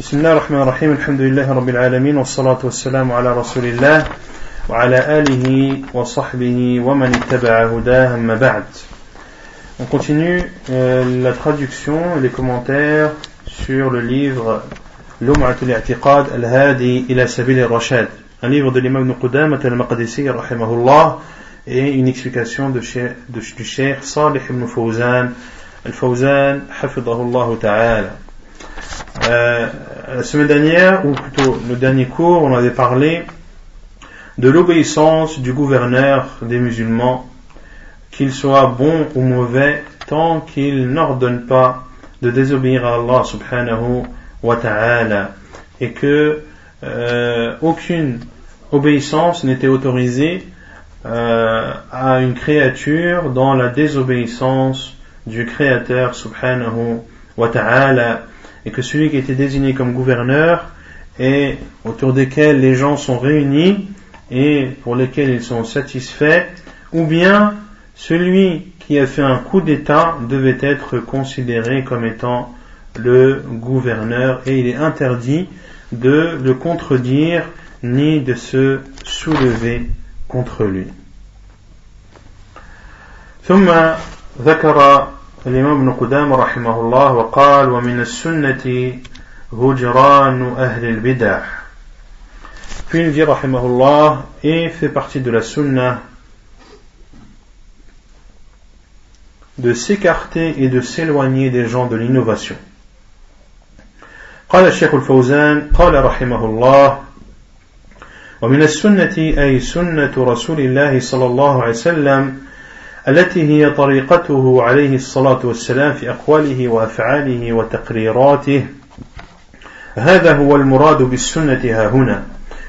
بسم الله الرحمن الرحيم الحمد لله رب العالمين والصلاة والسلام على رسول الله وعلى آله وصحبه ومن اتبع هداه أما بعد On continue euh, la traduction et les commentaires sur le livre Lum'at al-i'tiqad al-hadi ila sabil al-rashad un livre de l'imam Nuqudam al-Maqdisi rahimahullah et une explication de, de, du cheikh Salih ibn Fawzan al-Fawzan hafidahullah ta'ala Euh, la semaine dernière, ou plutôt le dernier cours, on avait parlé de l'obéissance du gouverneur des musulmans, qu'il soit bon ou mauvais, tant qu'il n'ordonne pas de désobéir à Allah subhanahu wa ta'ala, et que euh, aucune obéissance n'était autorisée euh, à une créature dans la désobéissance du Créateur subhanahu wa ta'ala et que celui qui était désigné comme gouverneur et autour desquels les gens sont réunis et pour lesquels ils sont satisfaits, ou bien celui qui a fait un coup d'État devait être considéré comme étant le gouverneur et il est interdit de le contredire ni de se soulever contre lui. الإمام ابن قدام رحمه الله وقال ومن السنة هجران أهل البدع Puis il dit rahimahullah et fait partie de la sunna de s'écarter et de s'éloigner des gens de l'innovation. قال الشيخ الفوزان قال رحمه الله ومن السنة أي سنة رسول الله صلى الله عليه وسلم التي هي طريقته عليه الصلاة والسلام في أقواله وأفعاله وتقريراته. هذا هو المراد بالسنة ها هنا.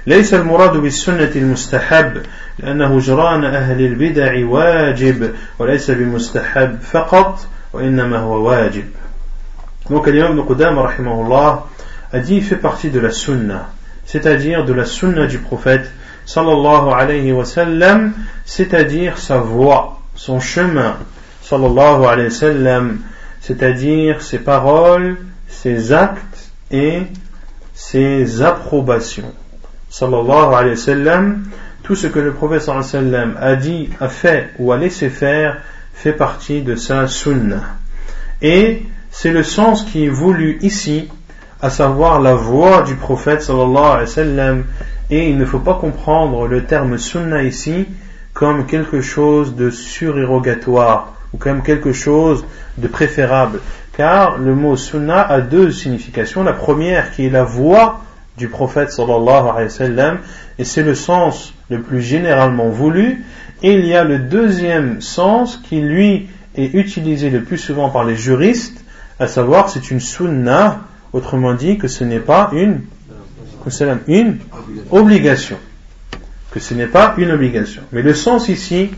ليس المراد بالسنة المستحب لأن هجران أهل البدع واجب وليس بمستحب فقط وإنما هو واجب. Donc l'imam de Qudam rahimahullah a dit il fait partie de la sunna, c'est-à-dire de la sunna du prophète sallallahu alayhi wa sallam, c'est-à-dire sa voix, son chemin, sallallahu alayhi wa sallam, c'est-à-dire ses paroles, ses actes et ses approbations. Sallallahu alayhi wa sallam, tout ce que le prophète sallallahu a dit, a fait ou a laissé faire fait partie de sa sunnah. Et c'est le sens qui est voulu ici, à savoir la voix du prophète sallallahu alayhi wa sallam. Et il ne faut pas comprendre le terme sunnah ici comme quelque chose de surérogatoire ou comme quelque chose de préférable. Car le mot sunnah a deux significations. La première qui est la voix du prophète sallallahu alayhi wa sallam et c'est le sens le plus généralement voulu. Et il y a le deuxième sens qui lui est utilisé le plus souvent par les juristes, à savoir c'est une sunnah, autrement dit que ce n'est pas une, une obligation que ce n'est pas une obligation. Mais le sens ici,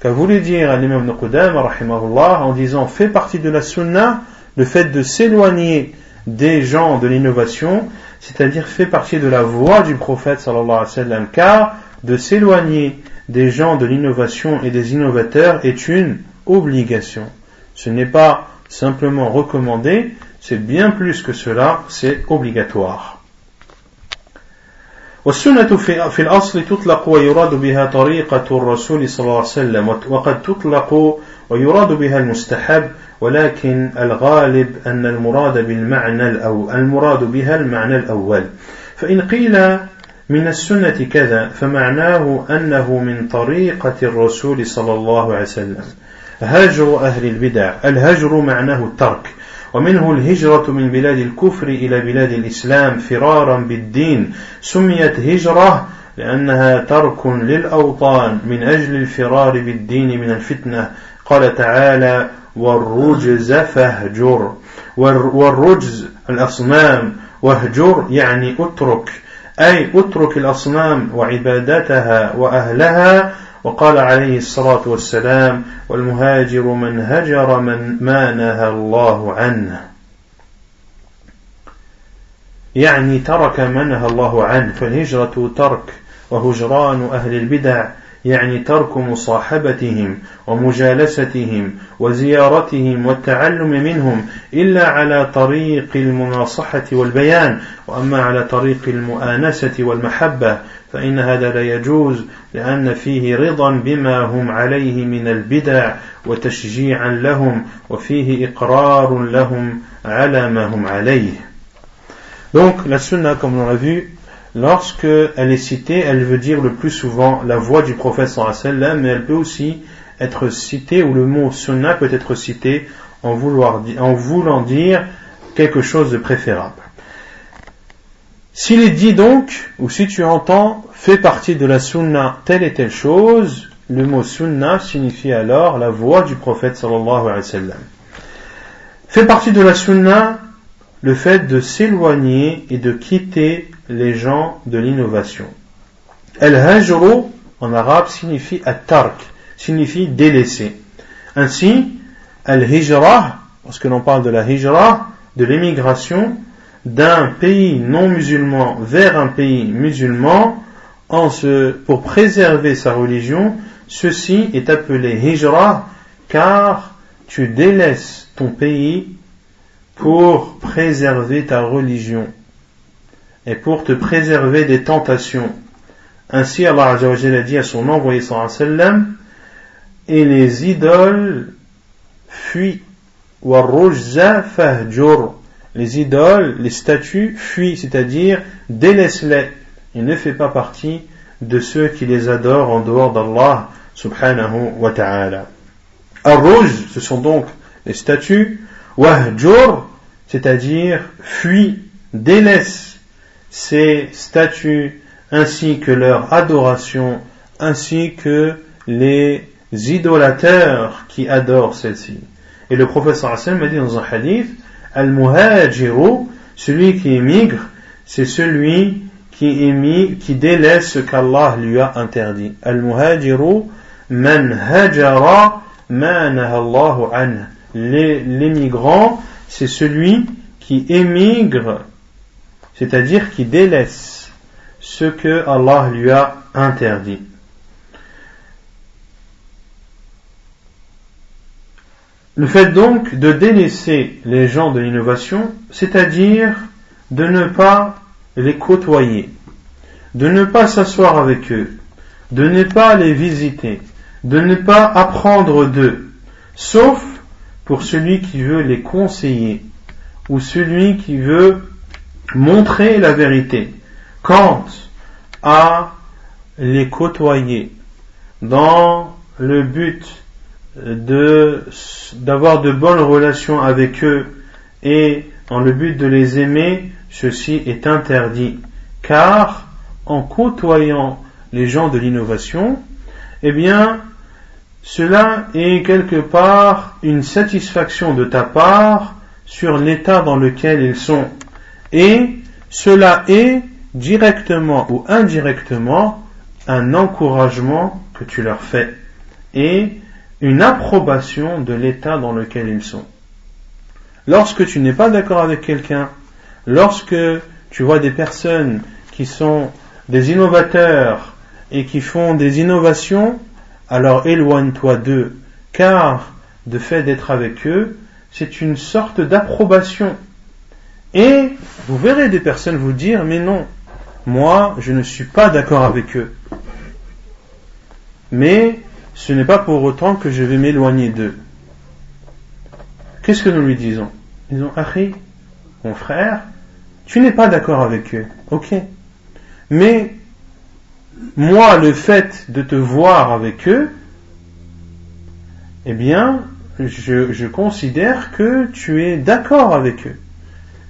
qu'a voulu dire l'imam Qudam, en disant fait partie de la sunna, le fait de s'éloigner des gens de l'innovation, c'est-à-dire fait partie de la voie du prophète sallallahu alayhi wa sallam, car de s'éloigner des gens de l'innovation et des innovateurs est une obligation. Ce n'est pas simplement recommandé, c'est bien plus que cela, c'est obligatoire. والسنة في, في الأصل تطلق ويراد بها طريقة الرسول صلى الله عليه وسلم وقد تطلق ويراد بها المستحب ولكن الغالب أن المراد بالمعنى الأول المراد بها المعنى الأول. فإن قيل من السنة كذا فمعناه أنه من طريقة الرسول صلى الله عليه وسلم. هجر أهل البدع الهجر معناه الترك. ومنه الهجرة من بلاد الكفر إلى بلاد الإسلام فرارا بالدين. سميت هجرة لأنها ترك للأوطان من أجل الفرار بالدين من الفتنة. قال تعالى والرجز فاهجر والرجز الأصنام. واهجر يعني اترك. أي اترك الأصنام وعبادتها وأهلها وقال عليه الصلاة والسلام والمهاجر من هجر من ما نهى الله عنه. يعني ترك ما نهى الله عنه فالهجرة ترك وهجران أهل البدع يعني ترك مصاحبتهم ومجالستهم وزيارتهم والتعلم منهم إلا على طريق المناصحة والبيان وأما على طريق المؤانسة والمحبة فإن هذا لا يجوز لأن فيه رضا بما هم عليه من البدع وتشجيعا لهم وفيه إقرار لهم على ما هم عليه. Donc la sunna, comme on l'a vu, lorsque elle est citée, elle veut dire le plus souvent la voix du prophète sallam, mais elle peut aussi être citée, ou le mot sunna peut être cité en voulant dire quelque chose de préférable. S'il est dit donc, ou si tu entends, fait partie de la sunna telle et telle chose, le mot sunna signifie alors la voix du prophète sallallahu alayhi wa sallam. Fait partie de la sunna le fait de s'éloigner et de quitter les gens de l'innovation. Al-hajru en arabe signifie at-tark, signifie délaisser. Ainsi, al-hijrah, lorsque l'on parle de la hijrah, de l'émigration d'un pays non musulman vers un pays musulman, en pour préserver sa religion, ceci est appelé hijrah car tu délaisses ton pays pour préserver ta religion et pour te préserver des tentations. Ainsi, Allah a dit à son envoyé sallam, et les idoles fuient. Les idoles, les statues fuient, c'est-à-dire délaisse-les et ne fait pas partie de ceux qui les adorent en dehors d'Allah subhanahu wa ta'ala. Ar-Rouj, ce sont donc les statues, Wahjur, c'est-à-dire fuit, délaisse ces statues ainsi que leur adoration, ainsi que les idolâteurs qui adorent celles-ci. Et le professeur Hassan m'a dit dans un hadith, Al-Muhajiru, celui qui émigre, c'est celui qui, émigre, qui délaisse ce qu'Allah lui a interdit. Al-Muhajiru, man hajara ma nahallahu anhu l'émigrant, c'est celui qui émigre, c'est-à-dire qui délaisse ce que Allah lui a interdit. Le fait donc de délaisser les gens de l'innovation, c'est-à-dire de ne pas les côtoyer, de ne pas s'asseoir avec eux, de ne pas les visiter, de ne pas apprendre d'eux, sauf pour celui qui veut les conseiller ou celui qui veut montrer la vérité. Quant à les côtoyer dans le but d'avoir de bonnes relations avec eux et dans le but de les aimer, ceci est interdit. Car en côtoyant les gens de l'innovation, eh bien, cela est quelque part une satisfaction de ta part sur l'état dans lequel ils sont. Et cela est directement ou indirectement un encouragement que tu leur fais et une approbation de l'état dans lequel ils sont. Lorsque tu n'es pas d'accord avec quelqu'un, lorsque tu vois des personnes qui sont des innovateurs et qui font des innovations, alors éloigne-toi d'eux, car de fait d'être avec eux, c'est une sorte d'approbation. Et vous verrez des personnes vous dire, mais non, moi je ne suis pas d'accord avec eux. Mais ce n'est pas pour autant que je vais m'éloigner d'eux. Qu'est-ce que nous lui disons? Nous disons, Achi, mon frère, tu n'es pas d'accord avec eux, ok. Mais moi, le fait de te voir avec eux, eh bien, je, considère que tu es d'accord avec eux.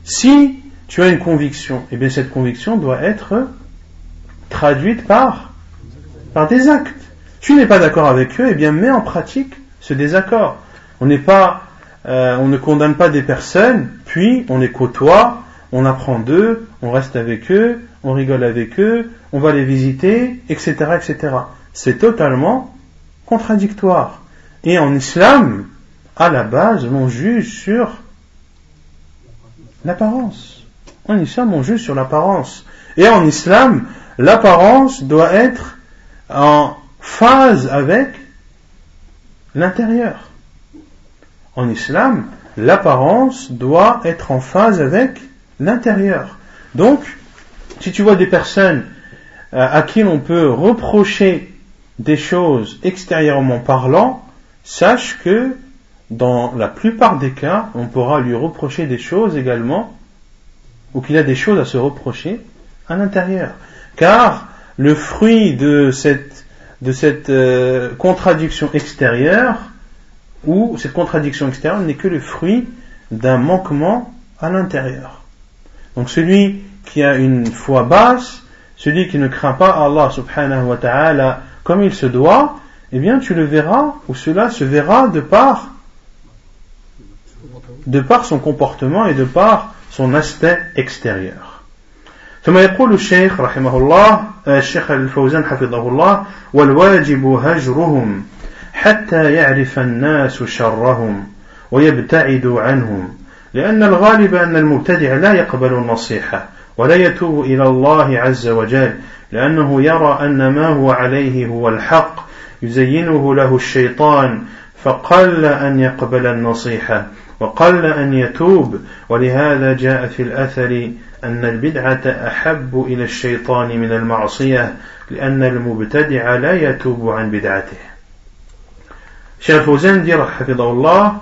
Si tu as une conviction, eh bien, cette conviction doit être traduite par, par des actes. Tu n'es pas d'accord avec eux, eh bien, mets en pratique ce désaccord. On n'est pas, euh, on ne condamne pas des personnes, puis on les côtoie, on apprend d'eux, on reste avec eux, on rigole avec eux, on va les visiter, etc., etc. C'est totalement contradictoire. Et en islam, à la base, on juge sur l'apparence. En islam, on juge sur l'apparence. Et en islam, l'apparence doit être en phase avec l'intérieur. En islam, l'apparence doit être en phase avec l'intérieur. Donc, si tu vois des personnes euh, à qui l'on peut reprocher des choses extérieurement parlant, sache que dans la plupart des cas, on pourra lui reprocher des choses également, ou qu'il a des choses à se reprocher à l'intérieur. Car le fruit de cette, de cette euh, contradiction extérieure, ou cette contradiction extérieure n'est que le fruit d'un manquement à l'intérieur. Donc celui qui a une foi basse, celui qui ne craint pas Allah subhanahu wa ta'ala comme il se doit, eh bien tu le verras, ou cela se verra de par, de par son comportement et de par son aspect extérieur. ثم يقول الشيخ رحمه الله الشيخ الفوزان حفظه الله والواجب هجرهم حتى يعرف الناس شرهم ويبتعدوا عنهم لأن الغالب أن المبتدع لا يقبل النصيحة ولا يتوب إلى الله عز وجل لأنه يرى أن ما هو عليه هو الحق يزينه له الشيطان فقل أن يقبل النصيحة وقل أن يتوب ولهذا جاء في الأثر أن البدعة أحب إلى الشيطان من المعصية لأن المبتدع لا يتوب عن بدعته شيخ زندي حفظه الله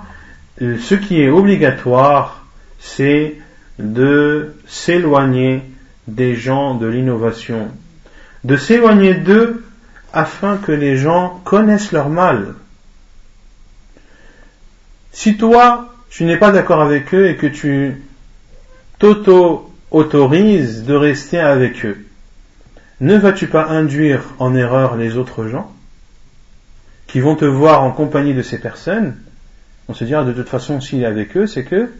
Ce qui est obligatoire, c'est de s'éloigner des gens de l'innovation. De s'éloigner d'eux afin que les gens connaissent leur mal. Si toi, tu n'es pas d'accord avec eux et que tu t'auto-autorises de rester avec eux, ne vas-tu pas induire en erreur les autres gens qui vont te voir en compagnie de ces personnes? On se dira de toute façon s'il est avec eux, c'est que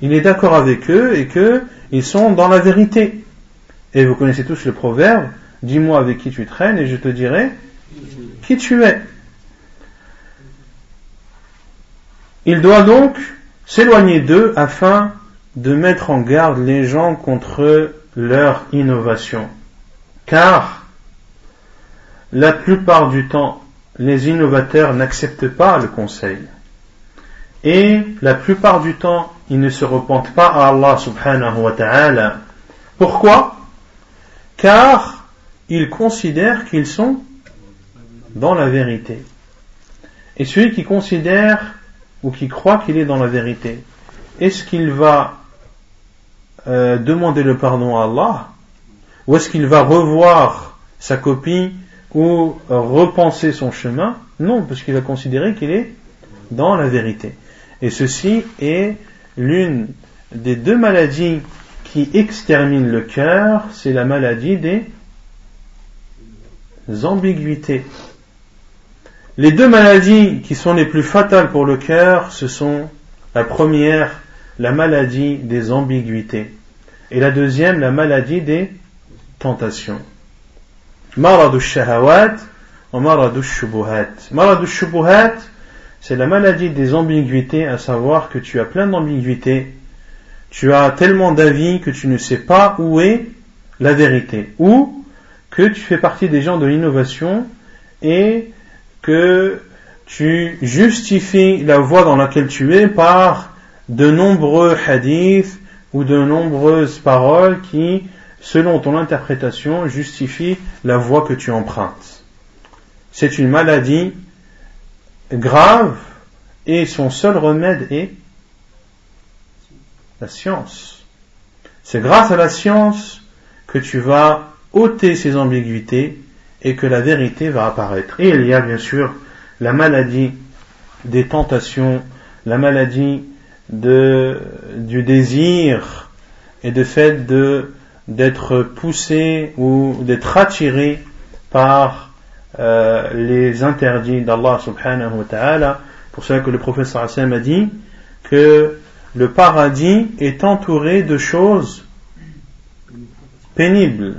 il est d'accord avec eux et qu'ils sont dans la vérité. Et vous connaissez tous le proverbe, dis-moi avec qui tu traînes et je te dirai qui tu es. Il doit donc s'éloigner d'eux afin de mettre en garde les gens contre leur innovation. Car la plupart du temps, les innovateurs n'acceptent pas le conseil. Et la plupart du temps, ils ne se repentent pas à Allah subhanahu wa ta'ala. Pourquoi? Car ils considèrent qu'ils sont dans la vérité. Et celui qui considère ou qui croit qu'il est dans la vérité, est-ce qu'il va euh, demander le pardon à Allah ou est-ce qu'il va revoir sa copie ou repenser son chemin? Non, parce qu'il va considérer qu'il est dans la vérité. Et ceci est l'une des deux maladies qui exterminent le cœur, c'est la maladie des ambiguïtés. Les deux maladies qui sont les plus fatales pour le cœur, ce sont la première, la maladie des ambiguïtés, et la deuxième, la maladie des tentations. Maradu shahawat ou maradu shubuhat. Maradu shubuhat, c'est la maladie des ambiguïtés, à savoir que tu as plein d'ambiguïtés, tu as tellement d'avis que tu ne sais pas où est la vérité, ou que tu fais partie des gens de l'innovation et que tu justifies la voie dans laquelle tu es par de nombreux hadiths ou de nombreuses paroles qui, selon ton interprétation, justifient la voie que tu empruntes. C'est une maladie grave et son seul remède est la science. C'est grâce à la science que tu vas ôter ces ambiguïtés et que la vérité va apparaître. Et il y a bien sûr la maladie des tentations, la maladie du désir et de fait d'être poussé ou d'être attiré par euh, les interdits d'Allah subhanahu wa ta'ala. Pour cela que le professeur Hassan a dit que le paradis est entouré de choses pénibles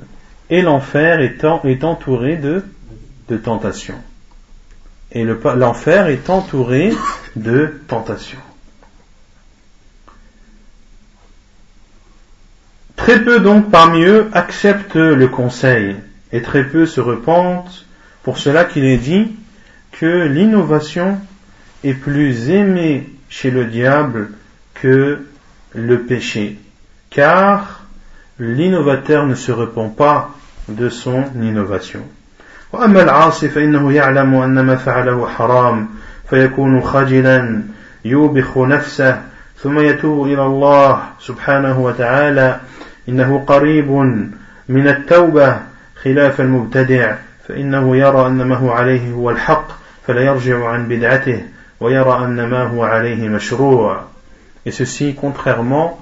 et l'enfer est, entouré de, de tentations. Et l'enfer est entouré de tentations. Très peu donc parmi eux acceptent le conseil et très peu se repentent pour cela qu'il est dit que l'innovation est plus aimée chez le diable que le péché, car l'innovateur ne se repent pas de son innovation. وأما العاصي فإنه يعلم أن ما فعله حرام فيكون خجلا يوبخ نفسه ثم يتوب إلى الله سبحانه وتعالى إنه قريب من التوبة خلاف المبتدع فإنه يرى أن ما هو عليه هو الحق فلا يرجع عن بدعته ويرى أن ما هو عليه مشروع Et ceci contrairement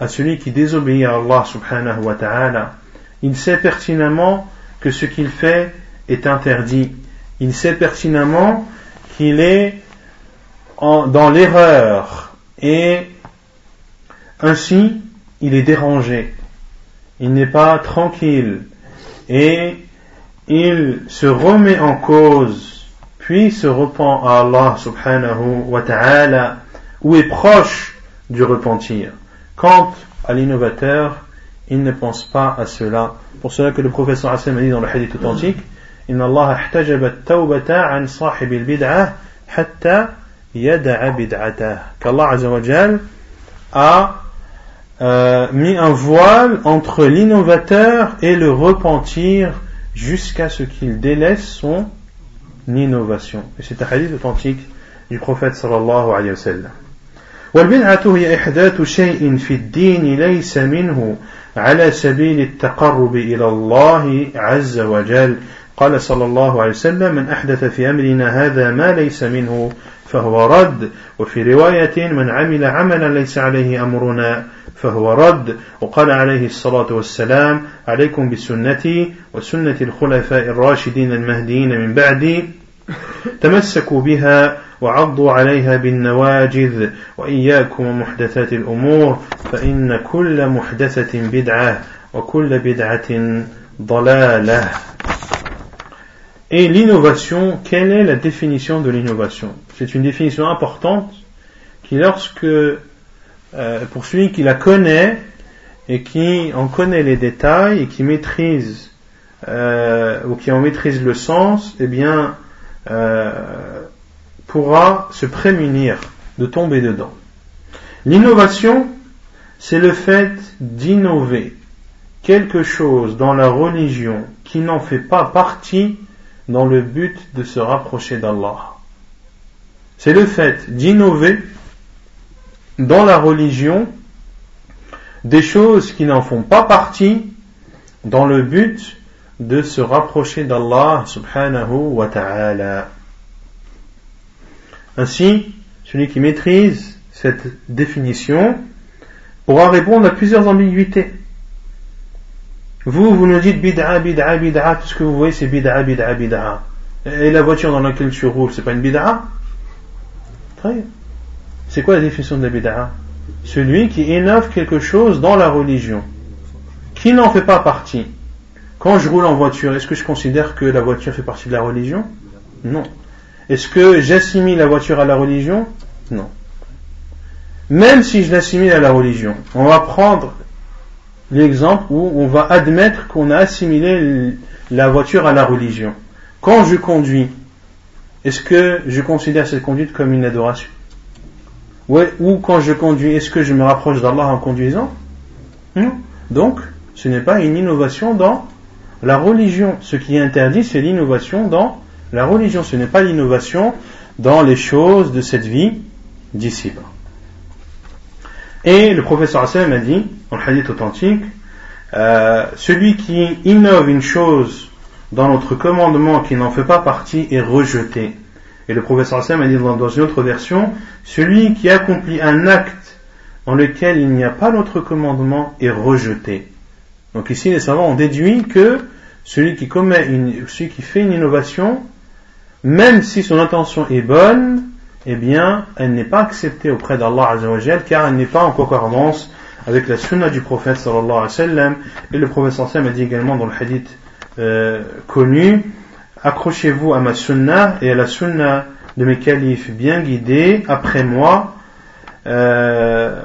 à celui qui désobéit à Allah subhanahu wa ta'ala. Il sait pertinemment que ce qu'il fait est interdit. Il sait pertinemment qu'il est dans l'erreur et ainsi il est dérangé. Il n'est pas tranquille et il se remet en cause puis se repent à Allah subhanahu wa ta'ala ou est proche du repentir. Quant à l'innovateur, il ne pense pas à cela. Pour cela que le professeur Hassan a dit dans le hadith authentique, إن الله احتجب التوبة عن صاحب البدعة حتى يدع بدعته qu'Allah Azza wa Jal a euh, mis un voile entre l'innovateur et le repentir jusqu'à ce qu'il délaisse son innovation. Et c'est un hadith authentique du prophète sallallahu alayhi wa sallam. والبدعة هي إحداث شيء في الدين ليس منه على سبيل التقرب إلى الله عز وجل. قال صلى الله عليه وسلم من أحدث في أمرنا هذا ما ليس منه فهو رد وفي رواية من عمل عملا ليس عليه أمرنا فهو رد. وقال عليه الصلاة والسلام عليكم بسنتي وسنة الخلفاء الراشدين المهديين من بعدي تمسكوا بها وعضوا عليها بالنواجذ وإياكم محدثات الأمور فإن كل محدثة بدعة وكل بدعة ضلالة Et l'innovation, quelle est la définition de l'innovation C'est une définition importante qui, lorsque, euh, pour celui qui la connaît et qui en connaît les détails et qui maîtrise euh, ou qui en maîtrise le sens, eh bien, euh, pourra se prémunir de tomber dedans. L'innovation, c'est le fait d'innover quelque chose dans la religion qui n'en fait pas partie dans le but de se rapprocher d'Allah. C'est le fait d'innover dans la religion des choses qui n'en font pas partie dans le but de se rapprocher d'Allah subhanahu wa ta'ala. Ainsi, celui qui maîtrise cette définition pourra répondre à plusieurs ambiguïtés. Vous, vous nous dites bid'a, bid'a, bid'a, tout ce que vous voyez c'est bid'a, bid'a, bid'a. Et la voiture dans laquelle tu roules, c'est pas une bid'a? Très bien. C'est quoi la définition de la bid'a? Celui qui innove quelque chose dans la religion, qui n'en fait pas partie. Quand je roule en voiture, est-ce que je considère que la voiture fait partie de la religion? Non. Est-ce que j'assimile la voiture à la religion? Non. Même si je l'assimile à la religion, on va prendre l'exemple où on va admettre qu'on a assimilé la voiture à la religion. Quand je conduis, est-ce que je considère cette conduite comme une adoration? Ou quand je conduis, est-ce que je me rapproche d'Allah en conduisant? Non. Donc, ce n'est pas une innovation dans la religion. Ce qui interdit, c'est l'innovation dans la religion. Ce n'est pas l'innovation dans les choses de cette vie d'ici-bas. Et le professeur Hassan a dit, le hadith authentique, euh, celui qui innove une chose dans notre commandement qui n'en fait pas partie est rejeté. Et le professeur Hassan a dit dans une autre version, celui qui accomplit un acte dans lequel il n'y a pas notre commandement est rejeté. Donc ici, les savants ont déduit que celui qui commet celui qui fait une innovation, même si son intention est bonne, eh bien, elle n'est pas acceptée auprès d'Allah Azzawajal car elle n'est pas en concordance avec la sunna du prophète sallallahu alayhi wa sallam. Et le prophète sallallahu alayhi a dit également dans le hadith euh, connu, accrochez-vous à ma sunna et à la sunna de mes califes bien guidés après moi, euh,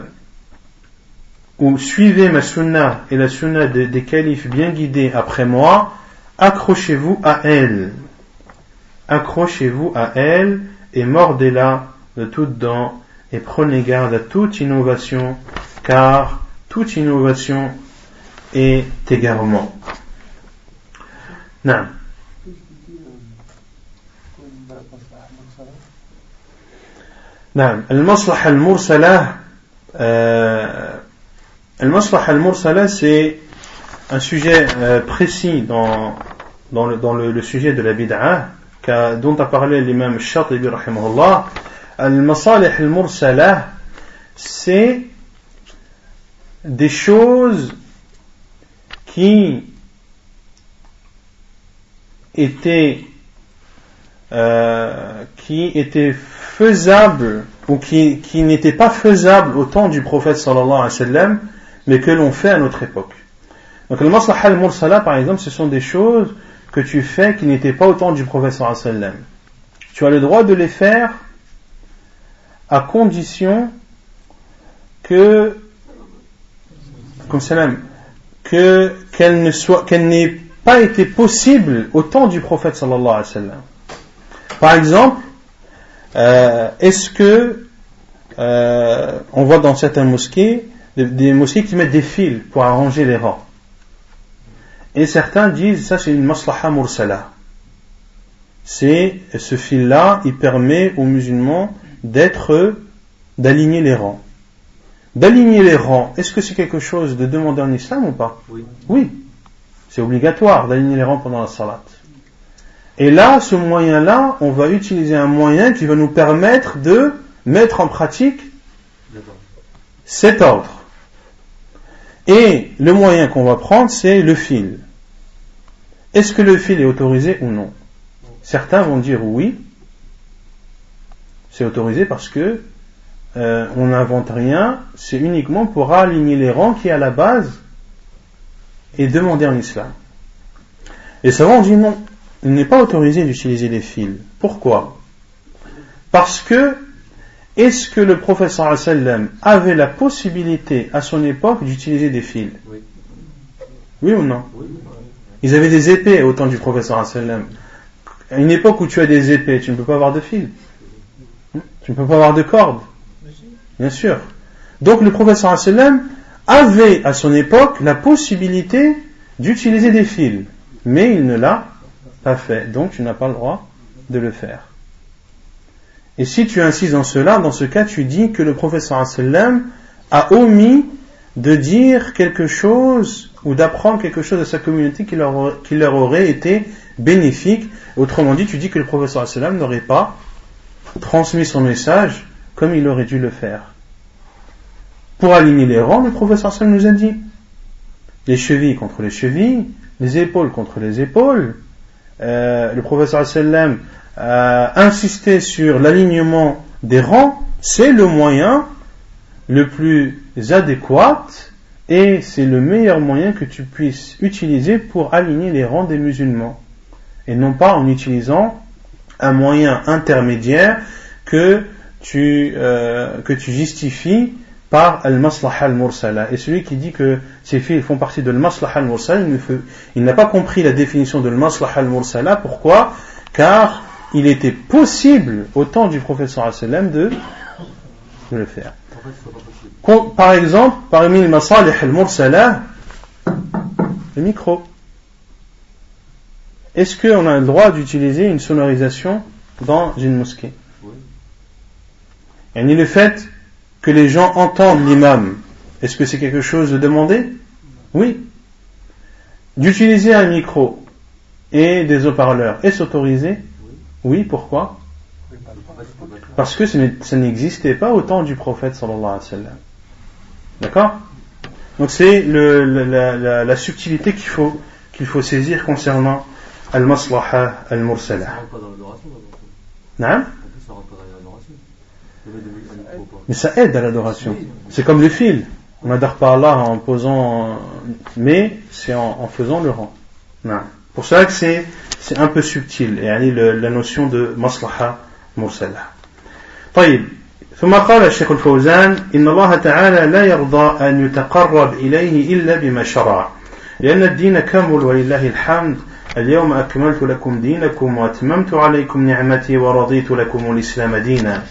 ou suivez ma sunna et la sunna des califes bien guidés après moi, accrochez-vous à elle accrochez-vous à elle et mordez-la de toutes dents et prenez garde à toute innovation, car toute innovation est égarement. Non. نعم المصلحة المرسلة المصلحة المرسلة c'est un sujet euh, précis dans, dans, le, dans le, le sujet de la bid'a dont a parlé l'imam Shatibi rahimahullah al-masalih al-mursala c'est des choses qui étaient euh, faisables ou qui, n'étaient pas faisables au temps du prophète sallallahu alayhi wa sallam mais que l'on fait à notre époque. Donc le maslaha al-mursala par exemple ce sont des choses que tu fais qui n'étaient pas au temps du wa sallam tu as le droit de les faire à condition que que qu'elle ne soit qu'elle n'ait pas été possible au temps du prophète sallallahu alayhi wa sallam. Par exemple, euh, est-ce que euh, on voit dans certaines mosquées des, mosquées qui mettent des fils pour arranger les rangs et certains disent ça c'est une maslaha mursala c'est ce fil là il permet aux musulmans d'être, d'aligner les rangs. D'aligner les rangs, est-ce que c'est quelque chose de demandé en islam ou pas? Oui. Oui. C'est obligatoire d'aligner les rangs pendant la salat. Et là, ce moyen-là, on va utiliser un moyen qui va nous permettre de mettre en pratique cet ordre. Et le moyen qu'on va prendre, c'est le fil. Est-ce que le fil est autorisé ou non? Certains vont dire oui, c'est autorisé parce que euh, on n'invente rien, c'est uniquement pour aligner les rangs qui à la base est demandé en islam. Et savants dit non, il n'est pas autorisé d'utiliser les fils. Pourquoi? Parce que est-ce que le professeur sallam avait la possibilité à son époque d'utiliser des fils? Oui. oui. ou non? Ils avaient des épées au temps du professeur sallam. À une époque où tu as des épées, tu ne peux pas avoir de fils. Tu ne peux pas avoir de corde. Bien sûr. Donc le professeur sallam avait à son époque la possibilité d'utiliser des fils, mais il ne l'a pas fait. Donc tu n'as pas le droit de le faire. Et si tu insistes dans cela, dans ce cas, tu dis que le professeur sallam a omis de dire quelque chose ou d'apprendre quelque chose à sa communauté qui leur, aurait été bénéfique. Autrement dit, tu dis que le professeur sallam n'aurait pas transmis son message comme il aurait dû le faire. Pour aligner les rangs, le professeur Sam nous a dit les chevilles contre les chevilles, les épaules contre les épaules. Euh, le professeur sallam a insisté sur l'alignement des rangs, c'est le moyen le plus adéquat et c'est le meilleur moyen que tu puisses utiliser pour aligner les rangs des musulmans et non pas en utilisant un moyen intermédiaire que tu, euh, que tu justifies par al-maslaha al-mursala. Et celui qui dit que ces filles font partie de al-maslaha al-mursala, il n'a pas compris la définition de al-maslaha al-mursala. Pourquoi? Car il était possible au temps du professeur sallam de, de le faire. Par exemple, parmi les masalih al-mursala, le micro. Est-ce qu'on a le droit d'utiliser une sonorisation dans une mosquée? Et ni le fait que les gens entendent l'imam, est-ce que c'est quelque chose de demandé? Oui. D'utiliser un micro et des haut-parleurs, est-ce autorisé oui, pourquoi? Parce que ça n'existait pas au temps du prophète sallallahu alayhi. D'accord? Donc c'est la, subtilité qu'il faut, qu'il faut saisir concernant al-maslaha al-mursala. Mais ça aide à l'adoration. C'est comme le fil. On adore pas Allah en posant, mais c'est en, faisant le rang. Non. Pour cela que c'est c'est un peu subtil. Et la notion de maslaha mursala. طيب ثم قال الشيخ الفوزان إن الله تعالى لا يرضى أن يتقرب إليه إلا بما شرع لأن الدين كامل ولله الحمد اليوم أكملت لكم دينكم وأتممت عليكم نعمتي ورضيت لكم الإسلام دينا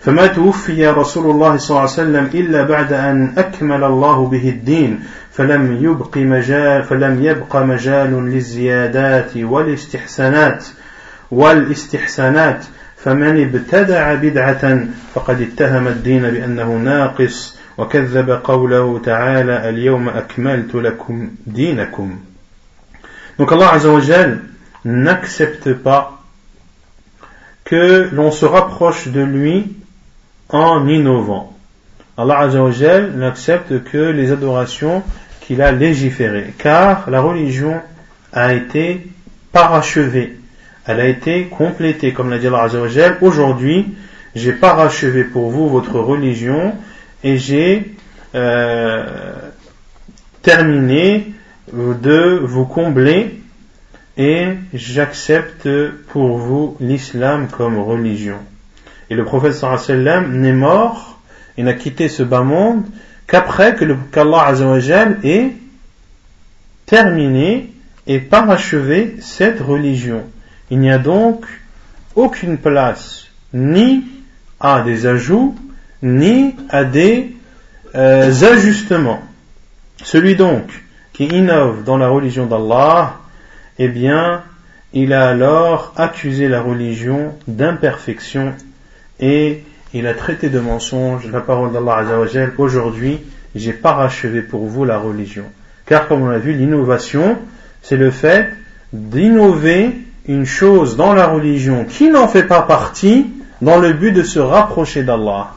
فما توفي رسول الله صلى الله عليه وسلم إلا بعد أن أكمل الله به الدين فلم يبق مجال فلم يبق مجال للزيادات والاستحسانات والاستحسانات فمن ابتدع بدعة فقد اتهم الدين بأنه ناقص وكذب قوله تعالى اليوم أكملت لكم دينكم Donc Allah Azzawajal n'accepte pas que l'on se rapproche de lui en innovant. Allah Azzawajal n'accepte que les adorations qu'il a légiférées, car la religion a été parachevée, elle a été complétée, comme l'a dit Allah. Aujourd'hui, j'ai parachevé pour vous votre religion et j'ai euh, terminé de vous combler et j'accepte pour vous l'islam comme religion. Et le prophète sallam n'est mort et n'a quitté ce bas monde qu'après que qu'Allah azawajal ait terminé et parachevé cette religion. Il n'y a donc aucune place ni à des ajouts ni à des euh, ajustements. Celui donc qui innove dans la religion d'Allah, eh bien, il a alors accusé la religion d'imperfection et il a traité de mensonge la parole d'Allah Azzawajal. Aujourd'hui, j'ai parachevé pour vous la religion. Car comme on l'a vu, l'innovation, c'est le fait d'innover une chose dans la religion qui n'en fait pas partie dans le but de se rapprocher d'Allah.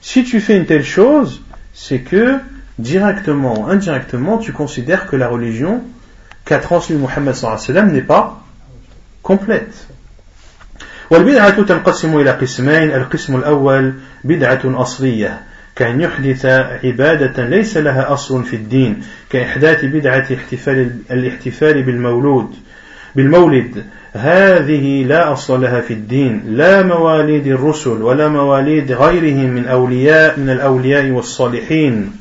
Si tu fais une telle chose, c'est que directement ou indirectement, tu considères que la religion qu'a transmis Muhammad n'est pas complète. والبدعة تنقسم إلى قسمين القسم الأول بدعة أصلية كأن يحدث عبادة ليس لها أصل في الدين كإحداث بدعة احتفال الاحتفال بالمولود بالمولد. هذه لا أصل لها في الدين لا مواليد الرسل ولا مواليد غيرهم من أولياء من الأولياء والصالحين.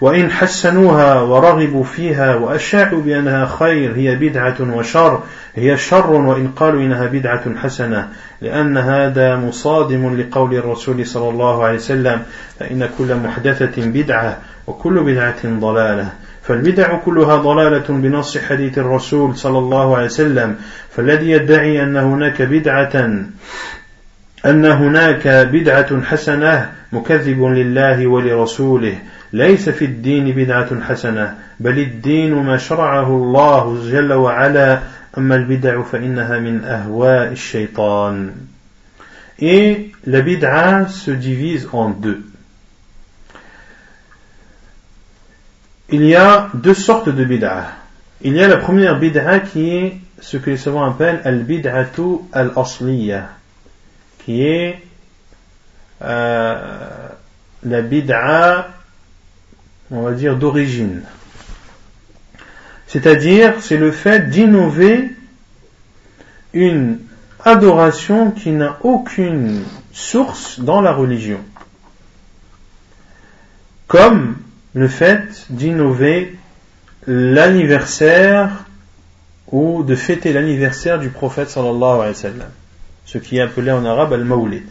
وإن حسنوها ورغبوا فيها وأشاعوا بأنها خير هي بدعة وشر هي شر وإن قالوا إنها بدعة حسنة لأن هذا مصادم لقول الرسول صلى الله عليه وسلم فإن كل محدثة بدعة وكل بدعة ضلالة. فالبدع كلها ضلالة بنص حديث الرسول صلى الله عليه وسلم فالذي يدعي أن هناك بدعة أن هناك بدعة حسنة مكذب لله ولرسوله. ليس في الدين بدعة حسنة بل الدين ما شرعه الله جل وعلا أما البدع فإنها من أهواء الشيطان Et la bid'a se divise en deux. Il y a deux sortes de bid'a. Il y a la première bid'a qui est ce que les savants appellent al-bid'atu al-asliya, qui est euh, la bid'a on va dire, d'origine. C'est-à-dire, c'est le fait d'innover une adoration qui n'a aucune source dans la religion. Comme le fait d'innover l'anniversaire ou de fêter l'anniversaire du prophète sallallahu alayhi wa sallam, ce qui est appelé en arabe al-mawlid.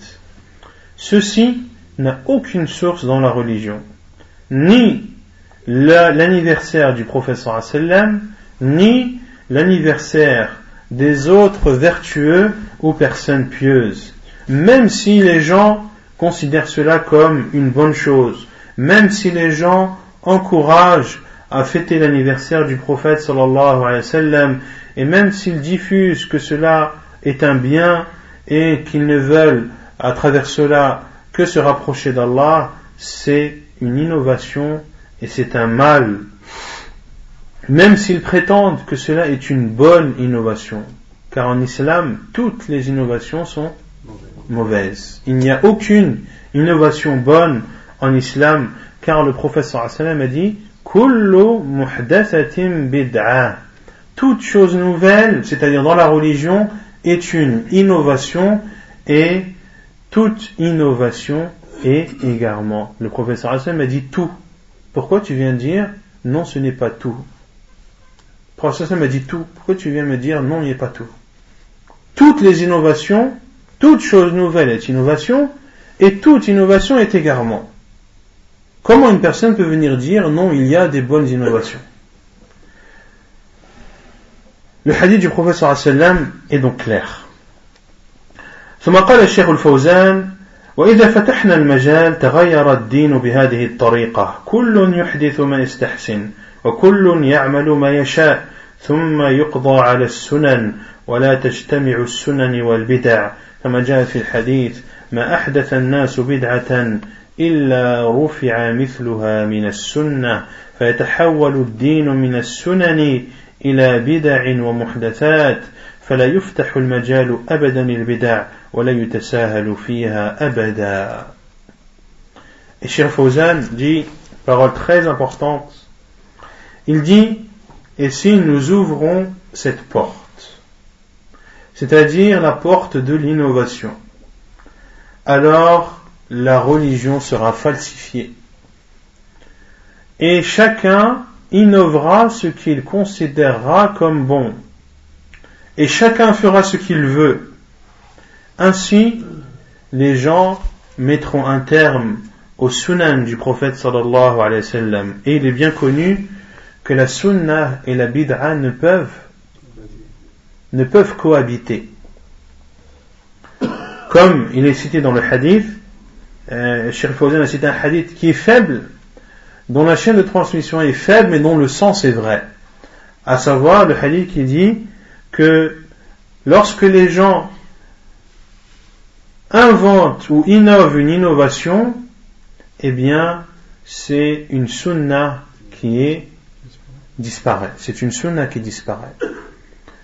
Ceci n'a aucune source dans la religion ni l'anniversaire du professeur sallam, ni l'anniversaire des autres vertueux ou personnes pieuses. Même si les gens considèrent cela comme une bonne chose, même si les gens encouragent à fêter l'anniversaire du prophète sallallahu alayhi wa sallam, et même s'ils diffusent que cela est un bien et qu'ils ne veulent à travers cela que se rapprocher d'Allah, c'est une innovation et c'est un mal, même s'ils prétendent que cela est une bonne innovation, car en islam, toutes les innovations sont mauvaises. Il n'y a aucune innovation bonne en islam, car le professeur sallam a dit. Toute chose nouvelle, c'est-à-dire dans la religion, est une innovation et toute innovation et égarement. Le professeur Hassan m'a dit tout. Pourquoi tu viens dire non, ce n'est pas tout. Le professeur m'a dit tout. Pourquoi tu viens me dire non, il n'est pas tout Toutes les innovations, toute chose nouvelle est innovation, et toute innovation est égarement. Comment une personne peut venir dire non, il y a des bonnes innovations Le hadith du professeur sallam est donc clair. ثم قال الشيخ الفوزان وإذا فتحنا المجال تغير الدين بهذه الطريقة. كل يحدث ما يستحسن وكل يعمل ما يشاء ثم يقضى على السنن ولا تجتمع السنن والبدع. كما جاء في الحديث ما أحدث الناس بدعة إلا رفع مثلها من السنة فيتحول الدين من السنن إلى بدع ومحدثات فلا يفتح المجال أبدا البدع ولا يتساهل فيها أبدا Et Cheikh Fawzan dit, parole très importante, il dit, et si nous ouvrons cette porte, c'est-à-dire la porte de l'innovation, alors la religion sera falsifiée. Et chacun innovera ce qu'il considérera comme bon. Et chacun fera ce qu'il veut. Ainsi, les gens mettront un terme au sunan du prophète sallallahu alayhi wa sallam. Et il est bien connu que la sunna et la bid'a ne peuvent, ne peuvent cohabiter. Comme il est cité dans le hadith, euh, Fawzan a cité un hadith qui est faible, dont la chaîne de transmission est faible, mais dont le sens est vrai. À savoir le hadith qui dit que lorsque les gens inventent ou innovent une innovation, eh bien, c'est une sunna qui est disparaît. C'est une sunna qui disparaît.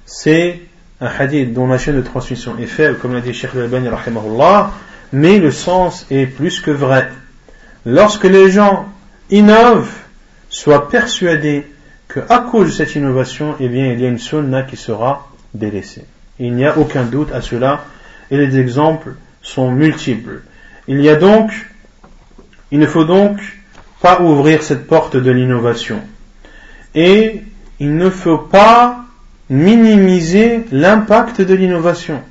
C'est un hadith dont la chaîne de transmission est faible, comme l'a dit Sheikh Al-Albani, mais le sens est plus que vrai. Lorsque les gens innovent, soient persuadés qu'à cause de cette innovation, eh bien, il y a une sunna qui sera délaissée. Il n'y a aucun doute à cela, et les exemples sont multiples. Il y a donc, il ne faut donc pas ouvrir cette porte de l'innovation. Et il ne faut pas minimiser l'impact de l'innovation.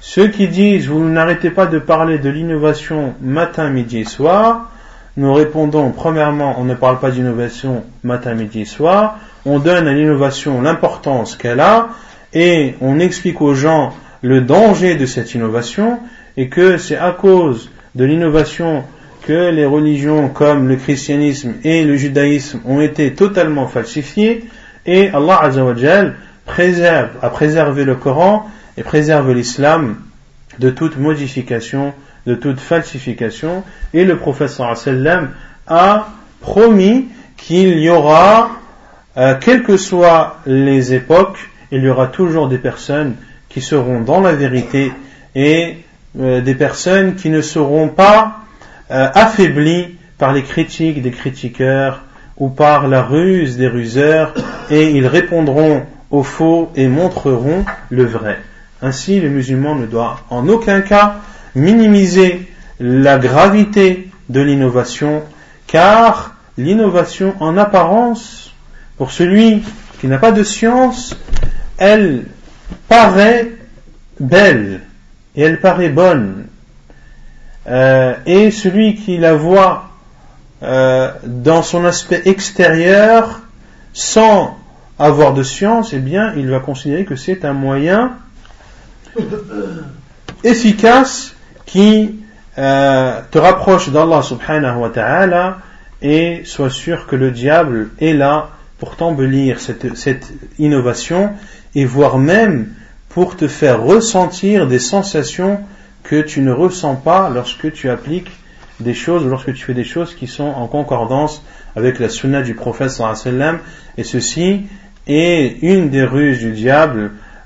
Ceux qui disent vous n'arrêtez pas de parler de l'innovation matin, midi et soir, nous répondons premièrement on ne parle pas d'innovation matin, midi soir, on donne à l'innovation l'importance qu'elle a et on explique aux gens le danger de cette innovation et que c'est à cause de l'innovation que les religions comme le christianisme et le judaïsme ont été totalement falsifiées et Allah Azzawajal préserve, a préservé le Coran et préserve l'islam de toute modification, de toute falsification. Et le prophète sallam a promis qu'il y aura, euh, quelles que soient les époques, il y aura toujours des personnes qui seront dans la vérité et euh, des personnes qui ne seront pas euh, affaiblies par les critiques des critiqueurs ou par la ruse des ruseurs, et ils répondront au faux et montreront le vrai. Ainsi, le musulman ne doit en aucun cas minimiser la gravité de l'innovation, car l'innovation en apparence, pour celui qui n'a pas de science, elle paraît belle et elle paraît bonne. Euh, et celui qui la voit euh, dans son aspect extérieur, sans avoir de science, eh bien, il va considérer que c'est un moyen efficace qui euh, te rapproche d'Allah subhanahu wa ta'ala et sois sûr que le diable est là pour t'embellir cette, cette innovation et voire même pour te faire ressentir des sensations que tu ne ressens pas lorsque tu appliques des choses, lorsque tu fais des choses qui sont en concordance avec la sunna du prophète sallam, et ceci est une des ruses du diable,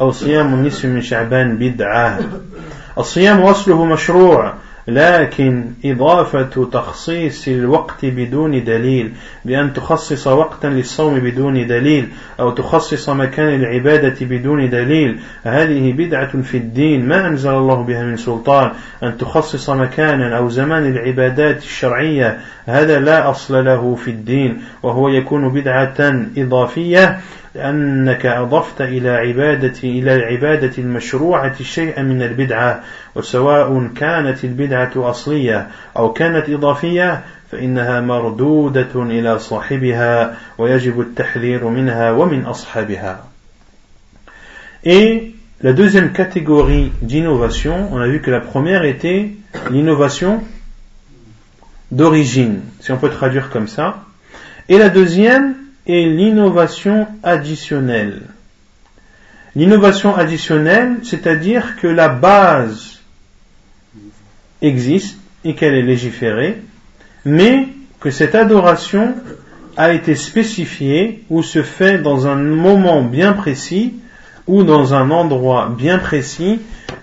أو صيام النصف من شعبان بدعة. الصيام أصله مشروع لكن إضافة تخصيص الوقت بدون دليل بأن تخصص وقتا للصوم بدون دليل أو تخصص مكان العبادة بدون دليل. هذه بدعة في الدين ما أنزل الله بها من سلطان. أن تخصص مكانا أو زمان العبادات الشرعية هذا لا أصل له في الدين. وهو يكون بدعة إضافية لأنك أضفت إلى عبادة إلى العبادة المشروعة شيئا من البدعة وسواء كانت البدعة أصلية أو كانت إضافية فإنها مردودة إلى صاحبها ويجب التحذير منها ومن أصحابها. Et la deuxième catégorie d'innovation, on a vu que la première était l'innovation d'origine, si on peut traduire comme ça. Et la deuxième, et l'innovation additionnelle. L'innovation additionnelle, c'est-à-dire que la base existe et qu'elle est légiférée, mais que cette adoration a été spécifiée ou se fait dans un moment bien précis ou dans un endroit bien précis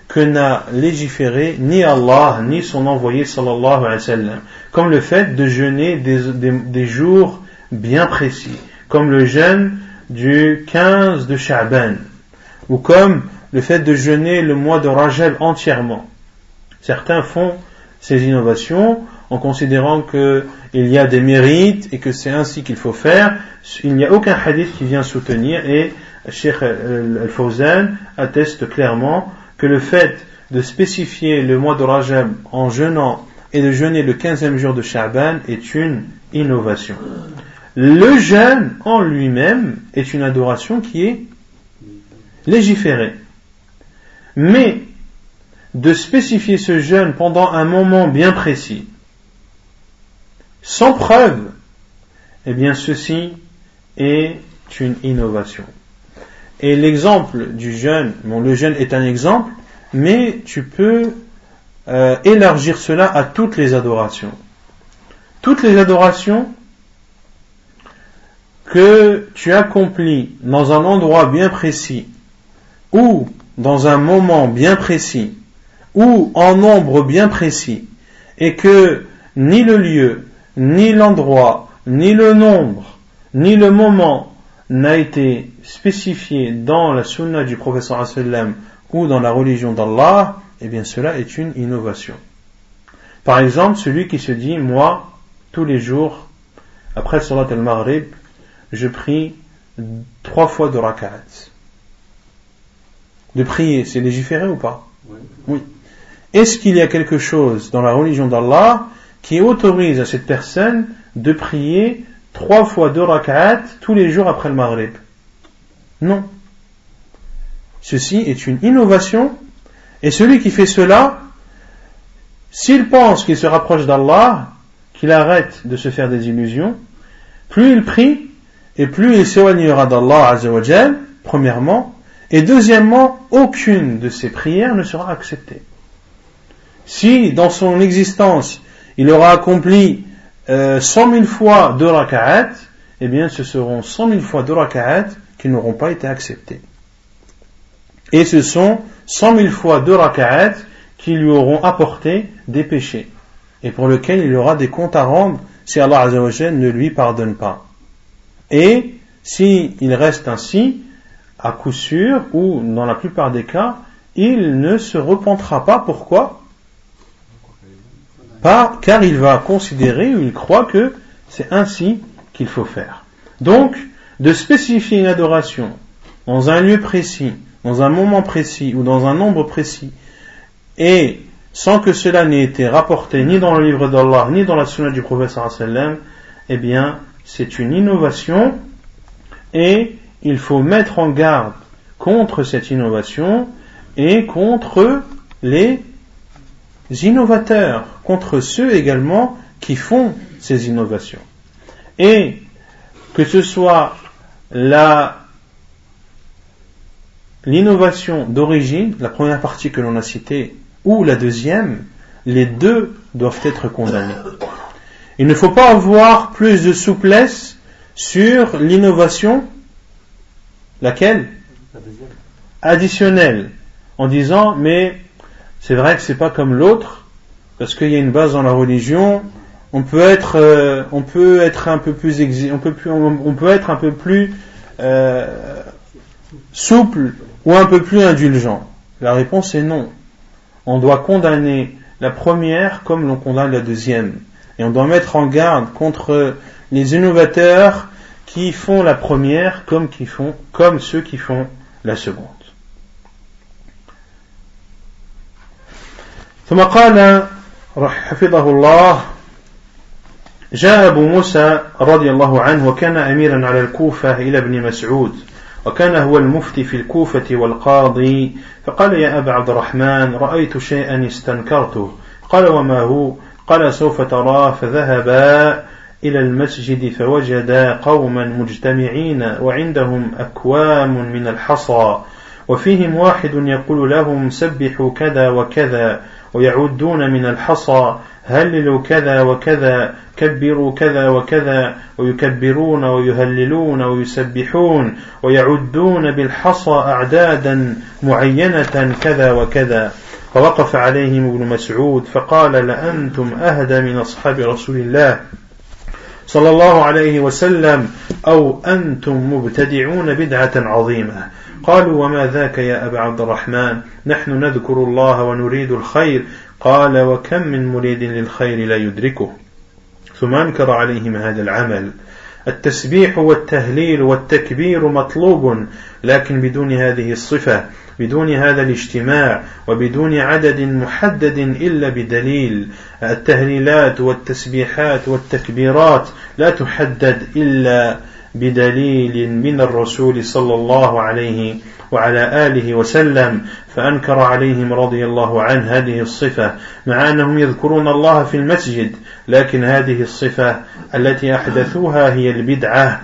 que n'a légiféré ni Allah ni son envoyé sallallahu alayhi wa sallam. Comme le fait de jeûner des jours bien précis comme le jeûne du 15 de Sha'ban, ou comme le fait de jeûner le mois de Rajab entièrement. Certains font ces innovations en considérant qu'il y a des mérites et que c'est ainsi qu'il faut faire. Il n'y a aucun hadith qui vient soutenir et Sheikh Al-Fawzan atteste clairement que le fait de spécifier le mois de Rajab en jeûnant et de jeûner le 15e jour de Sha'ban est une innovation. Le jeûne en lui-même est une adoration qui est légiférée. Mais de spécifier ce jeûne pendant un moment bien précis, sans preuve, eh bien ceci est une innovation. Et l'exemple du jeûne, bon le jeûne est un exemple, mais tu peux euh, élargir cela à toutes les adorations. Toutes les adorations que tu accomplis dans un endroit bien précis, ou dans un moment bien précis, ou en nombre bien précis, et que ni le lieu, ni l'endroit, ni le nombre, ni le moment n'a été spécifié dans la sunna du professeur sallam ou dans la religion d'Allah, eh bien cela est une innovation. Par exemple, celui qui se dit, moi, tous les jours, après Salat al-Maghrib, je prie trois fois de rak'at. De prier, c'est légiféré ou pas Oui. Est-ce qu'il y a quelque chose dans la religion d'Allah qui autorise à cette personne de prier trois fois de rak'at tous les jours après le maghrib? Non. Ceci est une innovation et celui qui fait cela, s'il pense qu'il se rapproche d'Allah, qu'il arrête de se faire des illusions, plus il prie, et plus il s'éloignera d'Allah Azzawajal, premièrement, et deuxièmement, aucune de ses prières ne sera acceptée. Si dans son existence il aura accompli euh, cent mille fois deux raka'at, eh bien ce seront cent mille fois deux raka'at qui n'auront pas été acceptées. Et ce sont cent mille fois deux raka'at qui lui auront apporté des péchés et pour lesquels il aura des comptes à rendre si Allah Azzawajal ne lui pardonne pas. Et s'il reste ainsi, à coup sûr, ou dans la plupart des cas, il ne se repentira pas. Pourquoi? Car il va considérer ou il croit que c'est ainsi qu'il faut faire. Donc, de spécifier une adoration dans un lieu précis, dans un moment précis ou dans un nombre précis, et sans que cela n'ait été rapporté ni dans le livre d'Allah ni dans la sunna du prophète eh bien, c'est une innovation et il faut mettre en garde contre cette innovation et contre les innovateurs, contre ceux également qui font ces innovations. Et que ce soit l'innovation d'origine, la première partie que l'on a citée, ou la deuxième, les deux doivent être condamnés. Il ne faut pas avoir plus de souplesse sur l'innovation, laquelle? Additionnelle, en disant mais c'est vrai que c'est pas comme l'autre, parce qu'il y a une base dans la religion, on peut être, euh, on peut être un peu plus, on peut, plus, on, peut être un peu plus euh, souple ou un peu plus indulgent. La réponse est non. On doit condamner la première comme l'on condamne la deuxième. Et on doit mettre en garde contre les innovateurs qui font la première comme, qui font, comme ceux qui font la seconde. ثم قال حفظه الله جاء أبو موسى رضي الله عنه وكان أميرا على الكوفة إلى ابن مسعود وكان هو المفتي في الكوفة والقاضي فقال يا أبا عبد الرحمن رأيت شيئا استنكرته قال وما هو قال سوف تراه فذهبا إلى المسجد فوجدا قوما مجتمعين وعندهم أكوام من الحصى وفيهم واحد يقول لهم سبحوا كذا وكذا ويعدون من الحصى هللوا كذا وكذا كبروا كذا وكذا ويكبرون ويهللون ويسبحون ويعدون بالحصى أعدادا معينة كذا وكذا. فوقف عليهم ابن مسعود فقال لأنتم أهدى من أصحاب رسول الله صلى الله عليه وسلم أو أنتم مبتدعون بدعة عظيمة. قالوا وما ذاك يا أبا عبد الرحمن؟ نحن نذكر الله ونريد الخير. قال وكم من مريد للخير لا يدركه. ثم أنكر عليهم هذا العمل. التسبيح والتهليل والتكبير مطلوب لكن بدون هذه الصفة بدون هذا الاجتماع وبدون عدد محدد إلا بدليل. التهليلات والتسبيحات والتكبيرات لا تحدد إلا بدليل من الرسول صلى الله عليه وعلى آله وسلم فأنكر عليهم رضي الله عنه هذه الصفة مع أنهم يذكرون الله في المسجد لكن هذه الصفة التي أحدثوها هي البدعة.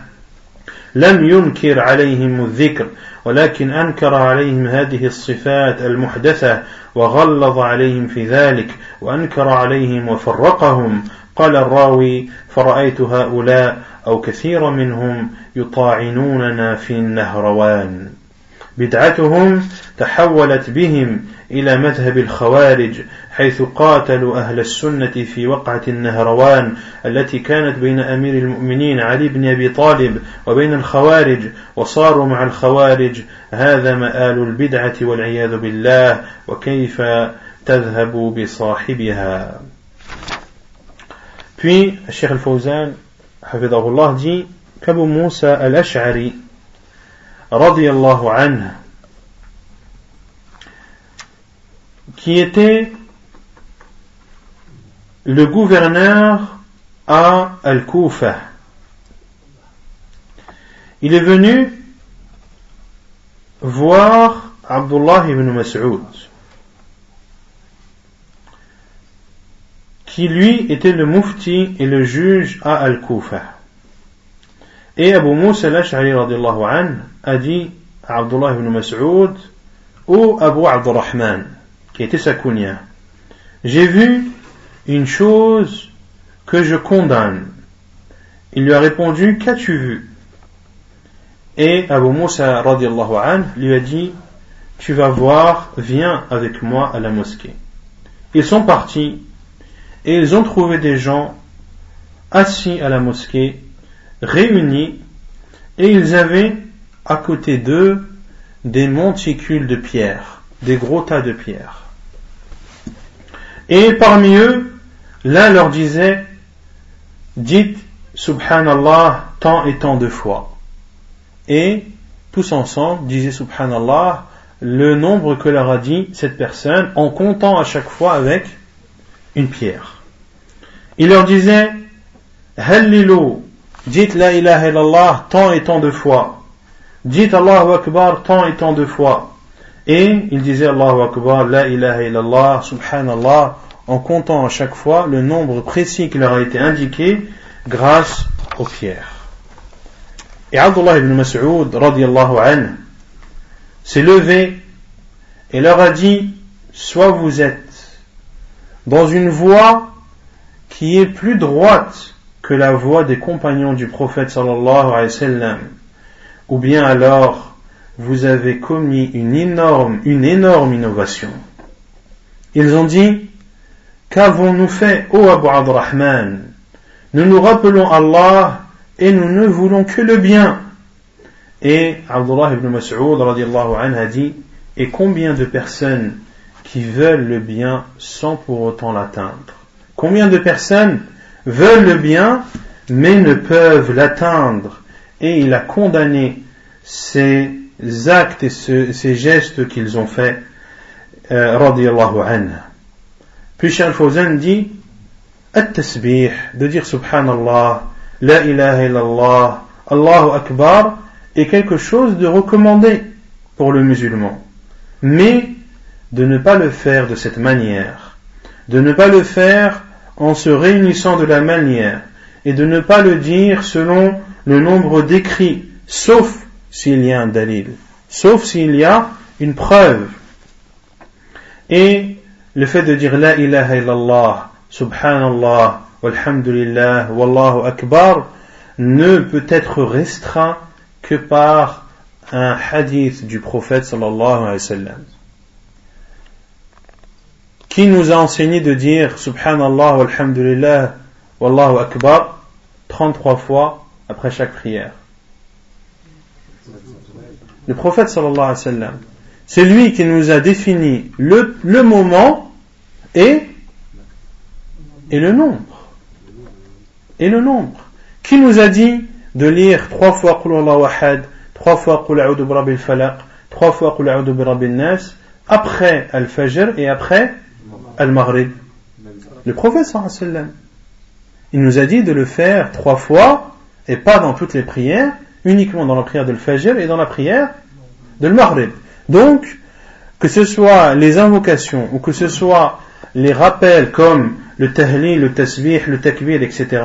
لم ينكر عليهم الذكر ولكن أنكر عليهم هذه الصفات المحدثة وغلظ عليهم في ذلك وأنكر عليهم وفرقهم. قال الراوي فرأيت هؤلاء أو كثير منهم يطاعنوننا في النهروان. بدعتهم تحولت بهم إلى مذهب الخوارج حيث قاتلوا أهل السنة في وقعة النهروان التي كانت بين أمير المؤمنين علي بن أبي طالب وبين الخوارج وصاروا مع الخوارج هذا مآل البدعة والعياذ بالله وكيف تذهب بصاحبها. Puis, Cheikh Al-Fawzan, Hafidahullah, dit qu'Abu Musa al-Ash'ari, radiallahu anhu, qui était le gouverneur à Al-Kufa. Il est venu voir Abdullah ibn Mas'ud, qui lui était le mufti et le juge à Al-Kufa. Et Abu Musa al-Ash'ari a dit à Abdullah ibn Mas'ud ou Abu Abdurrahman, qui était sa kunya, j'ai vu une chose que je condamne. Il lui a répondu, qu'as-tu vu? Et Abu Musa an, lui a dit, tu vas voir, viens avec moi à la mosquée. Ils sont partis et ils ont trouvé des gens assis à la mosquée, réunis, et ils avaient à côté d'eux des monticules de pierres, des gros tas de pierres. Et parmi eux, l'un leur disait, dites Subhanallah tant et tant de fois. Et tous ensemble disaient Subhanallah le nombre que leur a dit cette personne en comptant à chaque fois avec une pierre. Il leur disait Hallilu, dites la ilaha illallah tant et tant de fois. Dites Allahu Akbar tant et tant de fois. Et il disait Allahu Akbar, la ilaha illallah, subhanallah, en comptant à chaque fois le nombre précis qui leur a été indiqué grâce aux pierres. Et Abdullah ibn Mas'ud, radiallahu anhu, s'est levé et leur a dit, soit vous êtes dans une voie qui est plus droite que la voie des compagnons du prophète sallallahu alayhi wa sallam, ou bien alors vous avez commis une énorme, une énorme innovation. Ils ont dit, qu'avons-nous fait, ô Abu Abdurrahman Nous nous rappelons Allah et nous ne voulons que le bien. Et Abdullah ibn Mas'ud a dit, et combien de personnes qui veulent le bien sans pour autant l'atteindre? Combien de personnes veulent le bien mais ne peuvent l'atteindre? Et il a condamné ces actes et ces gestes qu'ils ont faits, euh. Puis Cheikh Fawzan dit, At-tasbih, de dire Subhanallah, La ilaha illallah, Allahu Akbar, est quelque chose de recommandé pour le musulman. Mais de ne pas le faire de cette manière, de ne pas le faire en se réunissant de la manière, et de ne pas le dire selon le nombre d'écrits, sauf s'il y a un dalil, sauf s'il y a une preuve. Et le fait de dire La ilaha illallah, subhanallah, walhamdulillah, wallahu akbar, ne peut être restreint que par un hadith du prophète sallallahu alayhi wa sallam qui nous a enseigné de dire subhanallah walhamdulillah wallahu akbar 33 fois après chaque prière. Le prophète sallallahu alayhi wa sallam c'est lui qui nous a défini le, le moment et et le nombre. Et le nombre. Qui nous a dit de lire trois fois Qul Ahad, trois fois Qul A'udhu Falaq, trois fois Qul A'udhu Nas, après Al-Fajr et après Al-Maghrib Le prophète sallam. Il nous a dit de le faire trois fois et pas dans toutes les prières, uniquement dans la prière de Al-Fajr et dans la prière de Al-Maghrib. Donc, que ce soit les invocations ou que ce soit les rappels comme le tahlil, le tasbih, le takbir, etc.,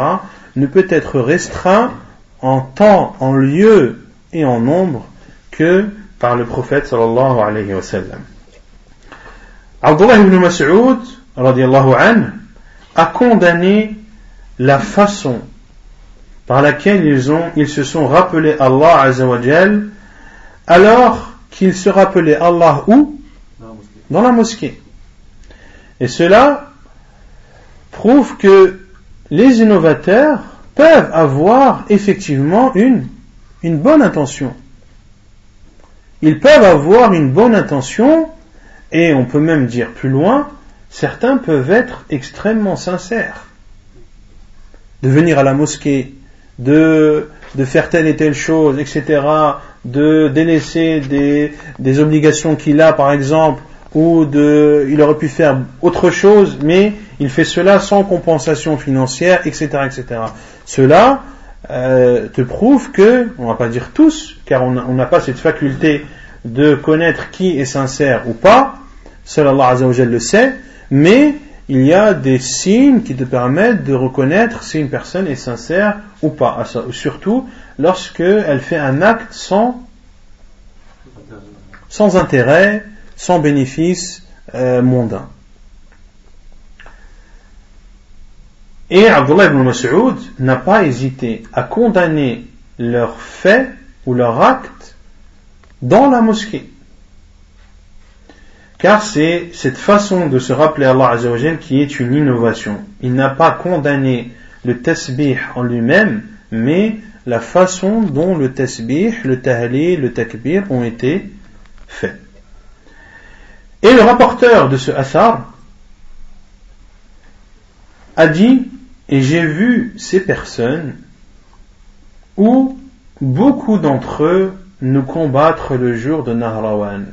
ne peut être restreint en temps, en lieu et en nombre que par le prophète sallallahu alayhi wa sallam. Abdullah ibn Mas'ud a condamné la façon par laquelle ils, ont, ils se sont rappelés Allah azawajal alors qu'ils se rappelaient Allah où? Dans la mosquée. Et cela prouve que les innovateurs peuvent avoir effectivement une, une bonne intention. Ils peuvent avoir une bonne intention et on peut même dire plus loin, certains peuvent être extrêmement sincères. De venir à la mosquée, de, de faire telle et telle chose, etc., de délaisser des, des obligations qu'il a, par exemple, ou de, il aurait pu faire autre chose, mais il fait cela sans compensation financière, etc., etc. Cela euh, te prouve que, on va pas dire tous, car on n'a pas cette faculté de connaître qui est sincère ou pas, seul Allah Azzawajal le sait, mais il y a des signes qui te permettent de reconnaître si une personne est sincère ou pas, surtout lorsqu'elle fait un acte sans, intérêt, sans bénéfice euh, mondain. Et Abdullah ibn Mas'ud n'a pas hésité à condamner leurs faits ou leurs actes dans la mosquée. Car c'est cette façon de se rappeler Allah Azzawajal qui est une innovation. Il n'a pas condamné le tasbih en lui-même, mais la façon dont le tasbih, le tahli, le takbir ont été faits. Et le rapporteur de ce asar a dit et j'ai vu ces personnes où beaucoup d'entre eux nous combattre le jour de Nahrawan.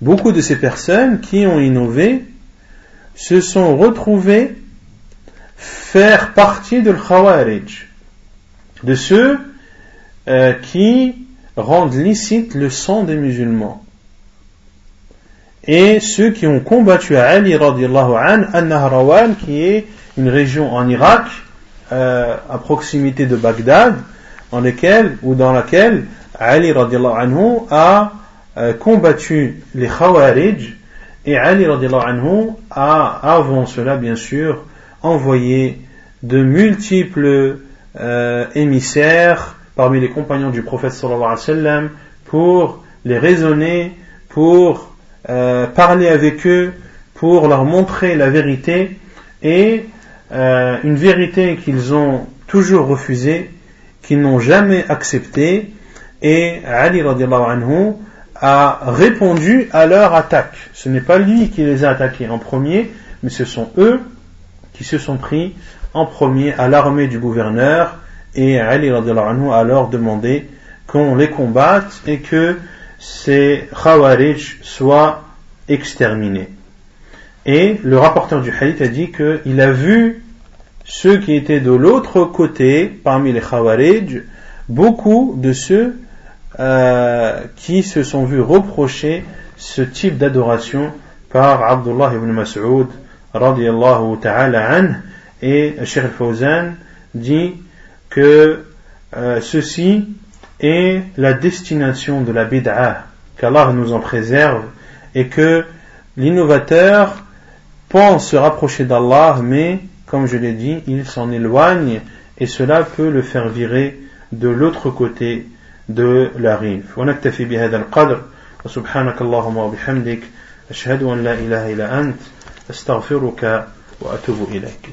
Beaucoup de ces personnes qui ont innové se sont retrouvées faire partie de l'Khawarij, de ceux euh, qui rendent licite le sang des musulmans. Et ceux qui ont combattu à Ali radiallahu an, An-Nahrawan, qui est une région en Irak, euh, à proximité de Bagdad, dans lequel, ou dans laquelle Ali radiallahu anhu a combattu les Khawarij Et Ali anhu a, avant cela, bien sûr, envoyé de multiples euh, émissaires parmi les compagnons du prophète sallallahu alayhi wa sallam pour les raisonner, pour euh, parler avec eux, pour leur montrer la vérité et euh, une vérité qu'ils ont toujours refusée, qu'ils n'ont jamais acceptée. Et Ali anhu a répondu à leur attaque. Ce n'est pas lui qui les a attaqués en premier, mais ce sont eux qui se sont pris en premier à l'armée du gouverneur et Ali anhu a alors demandé qu'on les combatte et que ces Khawarij soient exterminés. Et le rapporteur du hadith a dit qu'il a vu ceux qui étaient de l'autre côté, parmi les Khawarij, beaucoup de ceux euh, qui se sont vus reprocher ce type d'adoration par Abdullah ibn Mas'ud radiallahu ta'ala an et Sheikh al-Fawzan dit que euh, ceci est la destination de la bid'ah qu'Allah nous en préserve et que l'innovateur pense se rapprocher d'Allah mais comme je l'ai dit il s'en éloigne et cela peut le faire virer de l'autre côté de la rive. ونكتفي بهذا القدر وسبحانك اللهم وبحمدك أشهد أن لا إله إلا أنت أستغفرك وأتوب إليك